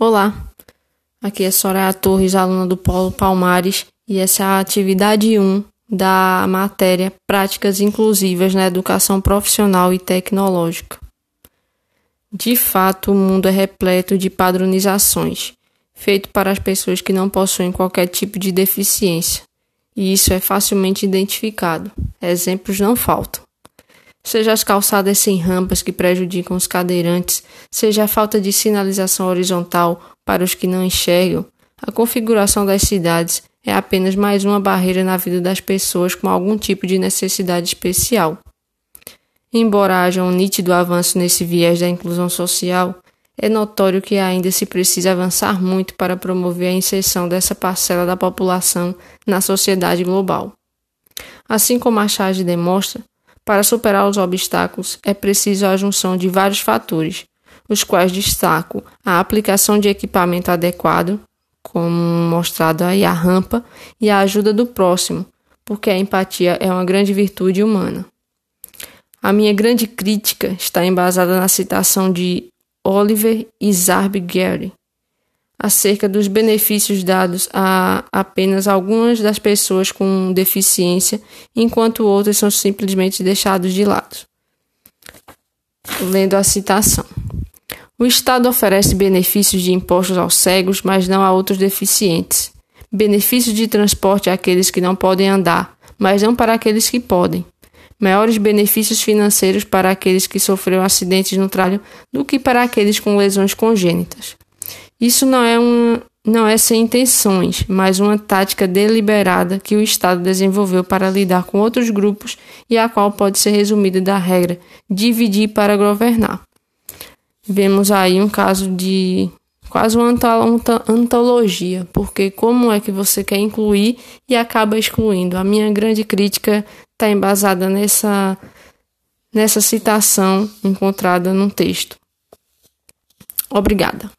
Olá, aqui é Soraya Torres, aluna do Polo Palmares, e essa é a atividade 1 da matéria Práticas Inclusivas na Educação Profissional e Tecnológica. De fato, o mundo é repleto de padronizações, feito para as pessoas que não possuem qualquer tipo de deficiência, e isso é facilmente identificado. Exemplos não faltam seja as calçadas sem rampas que prejudicam os cadeirantes, seja a falta de sinalização horizontal para os que não enxergam, a configuração das cidades é apenas mais uma barreira na vida das pessoas com algum tipo de necessidade especial. Embora haja um nítido avanço nesse viés da inclusão social, é notório que ainda se precisa avançar muito para promover a inserção dessa parcela da população na sociedade global. Assim como a charge demonstra, para superar os obstáculos, é preciso a junção de vários fatores, os quais destaco a aplicação de equipamento adequado, como mostrado aí a rampa, e a ajuda do próximo, porque a empatia é uma grande virtude humana. A minha grande crítica está embasada na citação de Oliver Isarb Gary, acerca dos benefícios dados a apenas algumas das pessoas com deficiência, enquanto outras são simplesmente deixados de lado. Lendo a citação. O Estado oferece benefícios de impostos aos cegos, mas não a outros deficientes. Benefícios de transporte àqueles que não podem andar, mas não para aqueles que podem. Maiores benefícios financeiros para aqueles que sofreram acidentes no trabalho do que para aqueles com lesões congênitas. Isso não é, um, não é sem intenções, mas uma tática deliberada que o Estado desenvolveu para lidar com outros grupos e a qual pode ser resumida da regra dividir para governar. Vemos aí um caso de quase uma antologia, porque como é que você quer incluir e acaba excluindo? A minha grande crítica está embasada nessa, nessa citação encontrada no texto. Obrigada.